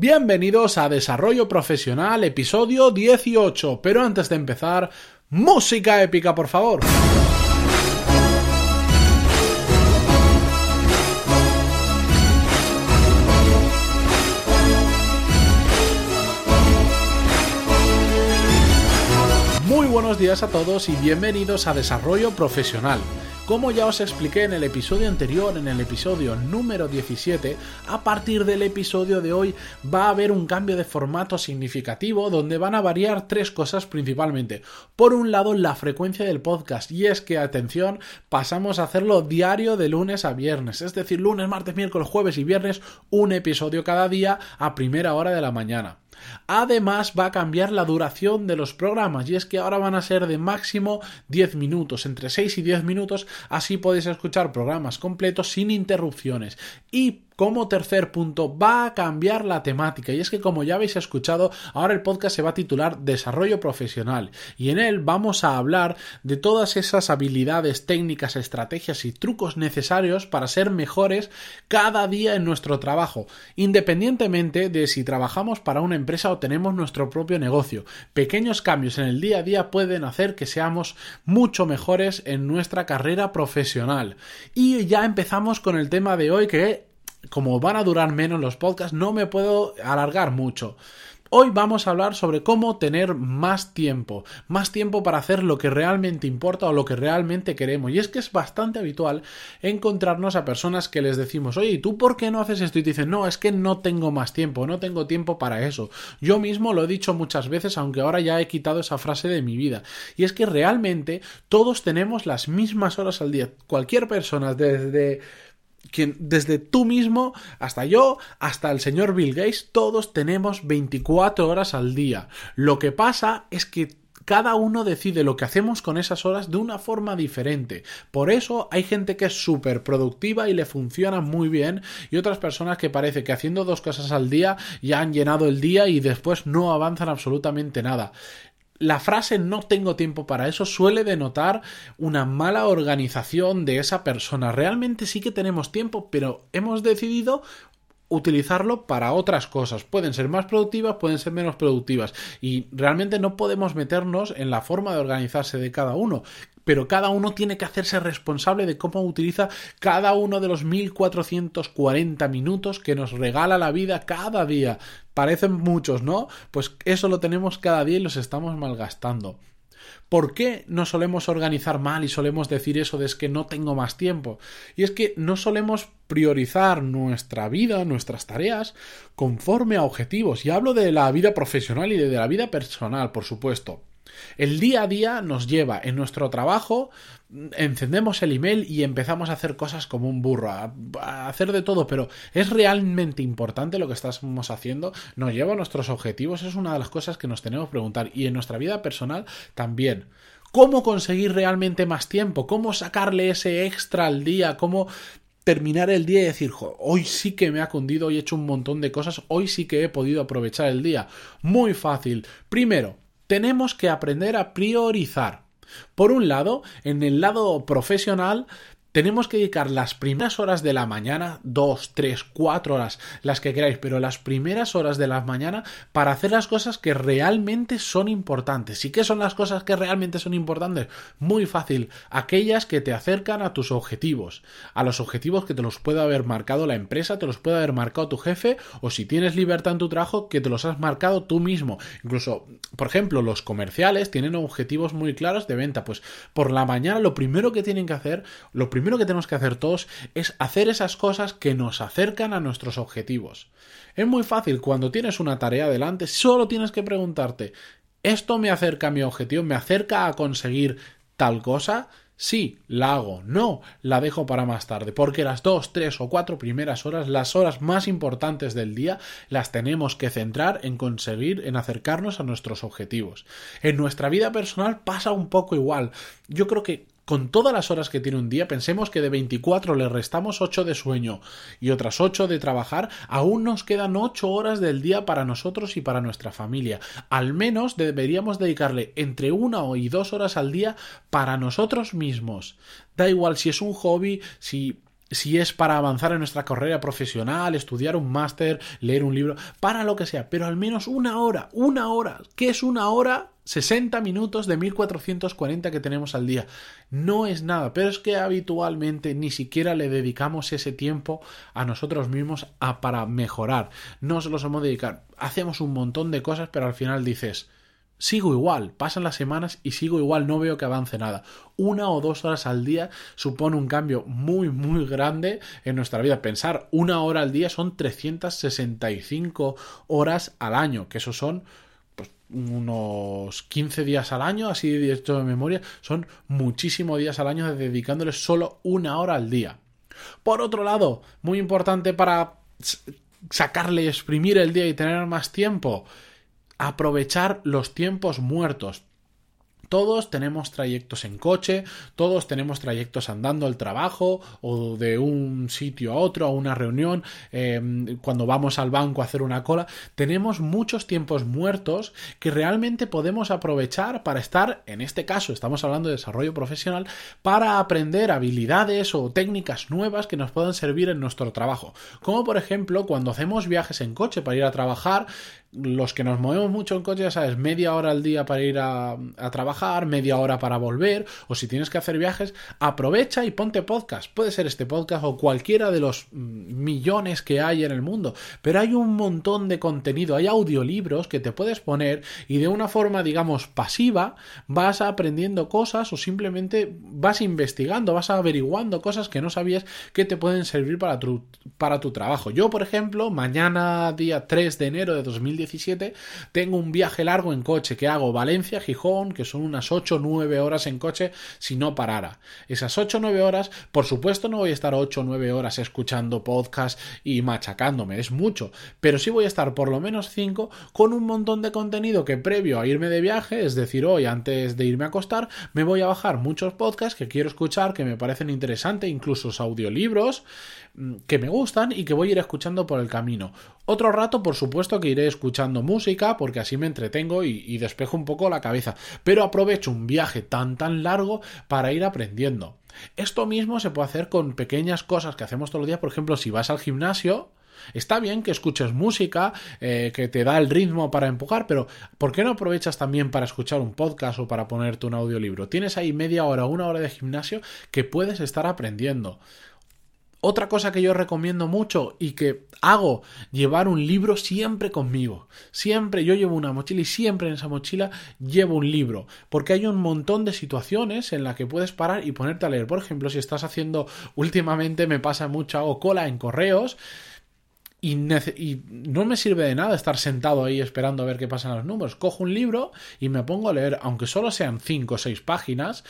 Bienvenidos a Desarrollo Profesional, episodio 18. Pero antes de empezar, música épica, por favor. Días a todos y bienvenidos a Desarrollo Profesional. Como ya os expliqué en el episodio anterior, en el episodio número 17, a partir del episodio de hoy va a haber un cambio de formato significativo donde van a variar tres cosas principalmente. Por un lado, la frecuencia del podcast, y es que, atención, pasamos a hacerlo diario de lunes a viernes, es decir, lunes, martes, miércoles, jueves y viernes, un episodio cada día a primera hora de la mañana. Además va a cambiar la duración de los programas y es que ahora van a ser de máximo 10 minutos, entre 6 y 10 minutos, así podéis escuchar programas completos sin interrupciones. Y como tercer punto, va a cambiar la temática y es que como ya habéis escuchado, ahora el podcast se va a titular Desarrollo Profesional y en él vamos a hablar de todas esas habilidades, técnicas, estrategias y trucos necesarios para ser mejores cada día en nuestro trabajo, independientemente de si trabajamos para una empresa o tenemos nuestro propio negocio. Pequeños cambios en el día a día pueden hacer que seamos mucho mejores en nuestra carrera profesional. Y ya empezamos con el tema de hoy que como van a durar menos los podcasts, no me puedo alargar mucho. Hoy vamos a hablar sobre cómo tener más tiempo, más tiempo para hacer lo que realmente importa o lo que realmente queremos. Y es que es bastante habitual encontrarnos a personas que les decimos, oye, ¿y tú por qué no haces esto? Y te dicen, no, es que no tengo más tiempo, no tengo tiempo para eso. Yo mismo lo he dicho muchas veces, aunque ahora ya he quitado esa frase de mi vida. Y es que realmente todos tenemos las mismas horas al día. Cualquier persona, desde desde tú mismo hasta yo, hasta el señor Bill Gates, todos tenemos 24 horas al día. Lo que pasa es que cada uno decide lo que hacemos con esas horas de una forma diferente. Por eso hay gente que es súper productiva y le funciona muy bien y otras personas que parece que haciendo dos cosas al día ya han llenado el día y después no avanzan absolutamente nada la frase no tengo tiempo para eso suele denotar una mala organización de esa persona. Realmente sí que tenemos tiempo, pero hemos decidido utilizarlo para otras cosas. Pueden ser más productivas, pueden ser menos productivas. Y realmente no podemos meternos en la forma de organizarse de cada uno pero cada uno tiene que hacerse responsable de cómo utiliza cada uno de los 1440 minutos que nos regala la vida cada día. Parecen muchos, ¿no? Pues eso lo tenemos cada día y los estamos malgastando. ¿Por qué no solemos organizar mal y solemos decir eso de es que no tengo más tiempo? Y es que no solemos priorizar nuestra vida, nuestras tareas, conforme a objetivos. Y hablo de la vida profesional y de la vida personal, por supuesto. El día a día nos lleva en nuestro trabajo, encendemos el email y empezamos a hacer cosas como un burro, a, hacer de todo, pero ¿es realmente importante lo que estamos haciendo? ¿Nos lleva a nuestros objetivos? Es una de las cosas que nos tenemos que preguntar y en nuestra vida personal también. ¿Cómo conseguir realmente más tiempo? ¿Cómo sacarle ese extra al día? ¿Cómo terminar el día y decir, hoy sí que me ha cundido, hoy he hecho un montón de cosas, hoy sí que he podido aprovechar el día? Muy fácil. Primero, tenemos que aprender a priorizar. Por un lado, en el lado profesional, tenemos que dedicar las primeras horas de la mañana, dos, tres, cuatro horas, las que queráis, pero las primeras horas de la mañana para hacer las cosas que realmente son importantes. ¿Y qué son las cosas que realmente son importantes? Muy fácil, aquellas que te acercan a tus objetivos, a los objetivos que te los puede haber marcado la empresa, te los puede haber marcado tu jefe, o si tienes libertad en tu trabajo, que te los has marcado tú mismo. Incluso, por ejemplo, los comerciales tienen objetivos muy claros de venta, pues por la mañana lo primero que tienen que hacer, lo primero que tenemos que hacer todos es hacer esas cosas que nos acercan a nuestros objetivos. Es muy fácil, cuando tienes una tarea delante, solo tienes que preguntarte, ¿esto me acerca a mi objetivo? ¿Me acerca a conseguir tal cosa? Sí, la hago. No, la dejo para más tarde. Porque las dos, tres o cuatro primeras horas, las horas más importantes del día, las tenemos que centrar en conseguir, en acercarnos a nuestros objetivos. En nuestra vida personal pasa un poco igual. Yo creo que con todas las horas que tiene un día, pensemos que de 24 le restamos 8 de sueño y otras 8 de trabajar, aún nos quedan 8 horas del día para nosotros y para nuestra familia. Al menos deberíamos dedicarle entre una y dos horas al día para nosotros mismos. Da igual si es un hobby, si si es para avanzar en nuestra carrera profesional, estudiar un máster, leer un libro, para lo que sea, pero al menos una hora, una hora, ¿qué es una hora? 60 minutos de 1440 que tenemos al día. No es nada, pero es que habitualmente ni siquiera le dedicamos ese tiempo a nosotros mismos a, para mejorar. No se lo somos dedicar. Hacemos un montón de cosas, pero al final dices, sigo igual, pasan las semanas y sigo igual, no veo que avance nada. Una o dos horas al día supone un cambio muy, muy grande en nuestra vida. Pensar una hora al día son 365 horas al año, que eso son pues, unos 15 días al año, así de directo de memoria, son muchísimos días al año dedicándole solo una hora al día. Por otro lado, muy importante para sacarle y exprimir el día y tener más tiempo, aprovechar los tiempos muertos. Todos tenemos trayectos en coche, todos tenemos trayectos andando al trabajo o de un sitio a otro, a una reunión, em, cuando vamos al banco a hacer una cola. Tenemos muchos tiempos muertos que realmente podemos aprovechar para estar, en este caso estamos hablando de desarrollo profesional, para aprender habilidades o técnicas nuevas que nos puedan servir en nuestro trabajo. Como por ejemplo cuando hacemos viajes en coche para ir a trabajar, los que nos movemos mucho en coche, ya sabes, media hora al día para ir a, trabajar, media hora para volver, o si tienes que hacer viajes, aprovecha y ponte podcast. Puede ser este podcast o cualquiera de los mm, millones que hay en el mundo, pero hay un montón de contenido, hay audiolibros que te puedes poner y de una forma, digamos, pasiva, vas aprendiendo cosas o simplemente vas investigando, vas averiguando cosas que no sabías que te pueden servir para tu, para tu trabajo. Yo, por ejemplo, mañana, día 3 de enero de 2020, tengo un viaje largo en coche que hago Valencia-Gijón, que son unas 8 o 9 horas en coche si no parara. Esas 8 o 9 horas, por supuesto no voy a estar 8 o 9 horas escuchando podcast y machacándome, es mucho, pero sí voy a estar por lo menos 5 con un montón de contenido que previo a irme de viaje, es decir, hoy antes de irme a acostar, me voy a bajar muchos podcasts que quiero escuchar, que me parecen interesantes, incluso audiolibros que me gustan y que voy a ir escuchando por el camino. Otro rato, por supuesto, que iré escuchando música porque así me entretengo y, despejo un poco la cabeza. Pero aprovecho un viaje tan tan largo para ir aprendiendo. Esto mismo se puede hacer con pequeñas cosas que hacemos todos los días. Por ejemplo, si vas al gimnasio, Está bien que escuches música, eh, que te da el ritmo para empujar, pero ¿por qué no aprovechas también para escuchar un podcast o para ponerte un audiolibro? Tienes ahí media hora una hora de gimnasio que puedes estar aprendiendo. Otra cosa que yo recomiendo mucho y que hago, llevar un libro siempre conmigo. Siempre yo llevo una mochila y siempre en esa mochila llevo un libro. Porque hay un montón de situaciones en las que puedes parar y ponerte a leer. Por ejemplo, si estás haciendo, últimamente me pasa mucho, hago cola en correos. Y, y, no me sirve de nada estar sentado ahí esperando a ver qué pasan los números. Cojo un libro y me pongo a leer, aunque solo sean 5 o 6 páginas,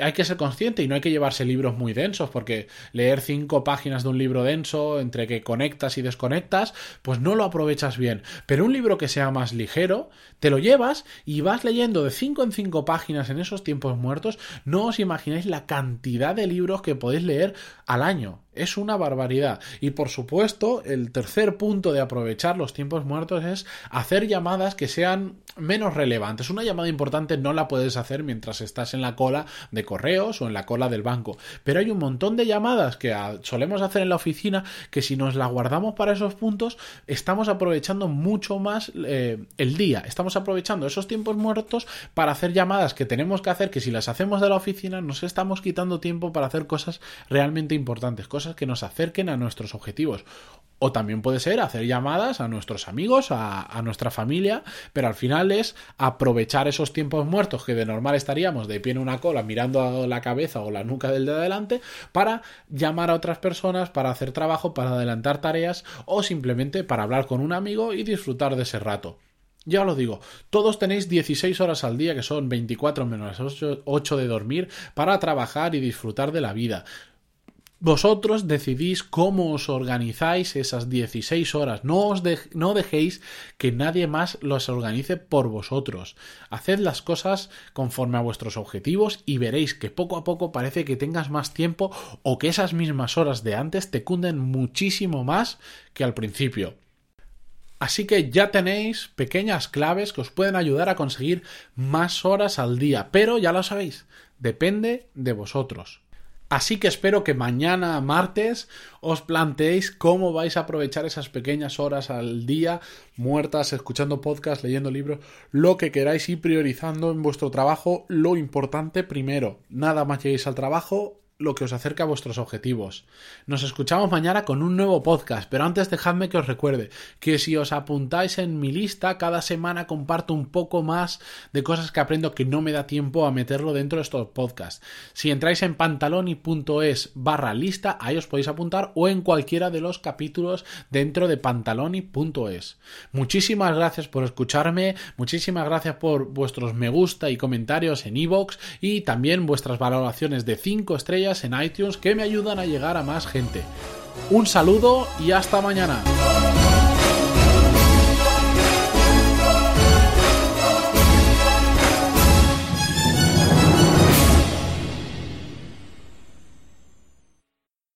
hay que ser consciente y no hay que llevarse libros muy densos, porque leer cinco páginas de un libro denso, entre que conectas y desconectas, pues no lo aprovechas bien. Pero un libro que sea más ligero, te lo llevas y vas leyendo de cinco en cinco páginas en esos tiempos muertos. No os imagináis la cantidad de libros que podéis leer al año. Es una barbaridad. Y por supuesto, el tercer punto de aprovechar los tiempos muertos es hacer llamadas que sean menos relevantes. Una llamada importante no la puedes hacer mientras estás en la cola de correos o en la cola del banco. Pero hay un montón de llamadas que solemos hacer en la oficina que si nos la guardamos para esos puntos, estamos aprovechando mucho más eh, el día. Estamos aprovechando esos tiempos muertos para hacer llamadas que tenemos que hacer, que si las hacemos de la oficina, nos estamos quitando tiempo para hacer cosas realmente importantes, cosas que nos acerquen a nuestros objetivos. O también puede ser hacer llamadas a nuestros amigos, a, nuestra familia, pero al final es aprovechar esos tiempos muertos que de normal estaríamos de pie en una cola mirando a la cabeza o la nuca del de adelante para llamar a otras personas, para hacer trabajo, para adelantar tareas o simplemente para hablar con un amigo y disfrutar de ese rato. Ya os lo digo, todos tenéis 16 horas al día, que son 24 menos 8 de dormir, para trabajar y disfrutar de la vida. Vosotros decidís cómo os organizáis esas 16 horas. No, os no dejéis que nadie más los organice por vosotros. Haced las cosas conforme a vuestros objetivos y veréis que poco a poco parece que tengas más tiempo o que esas mismas horas de antes te cunden muchísimo más que al principio. Así que ya tenéis pequeñas claves que os pueden ayudar a conseguir más horas al día, pero ya lo sabéis, depende de vosotros. Así que espero que mañana, martes, os planteéis cómo vais a aprovechar esas pequeñas horas al día muertas, escuchando podcasts, leyendo libros, lo que queráis y priorizando en vuestro trabajo lo importante primero. Nada más lleguéis al trabajo, lo que os acerca a vuestros objetivos. Nos escuchamos mañana con un nuevo podcast, pero antes dejadme que os recuerde que si os apuntáis en mi lista, cada semana comparto un poco más de cosas que aprendo que no me da tiempo a meterlo dentro de estos podcasts. Si entráis en pantaloni.es barra lista, ahí os podéis apuntar o en cualquiera de los capítulos dentro de pantaloni.es. Muchísimas gracias por escucharme, muchísimas gracias por vuestros me gusta y comentarios en iVoox y también vuestras valoraciones de 5 en iTunes que me ayudan a llegar a más gente. Un saludo y hasta mañana.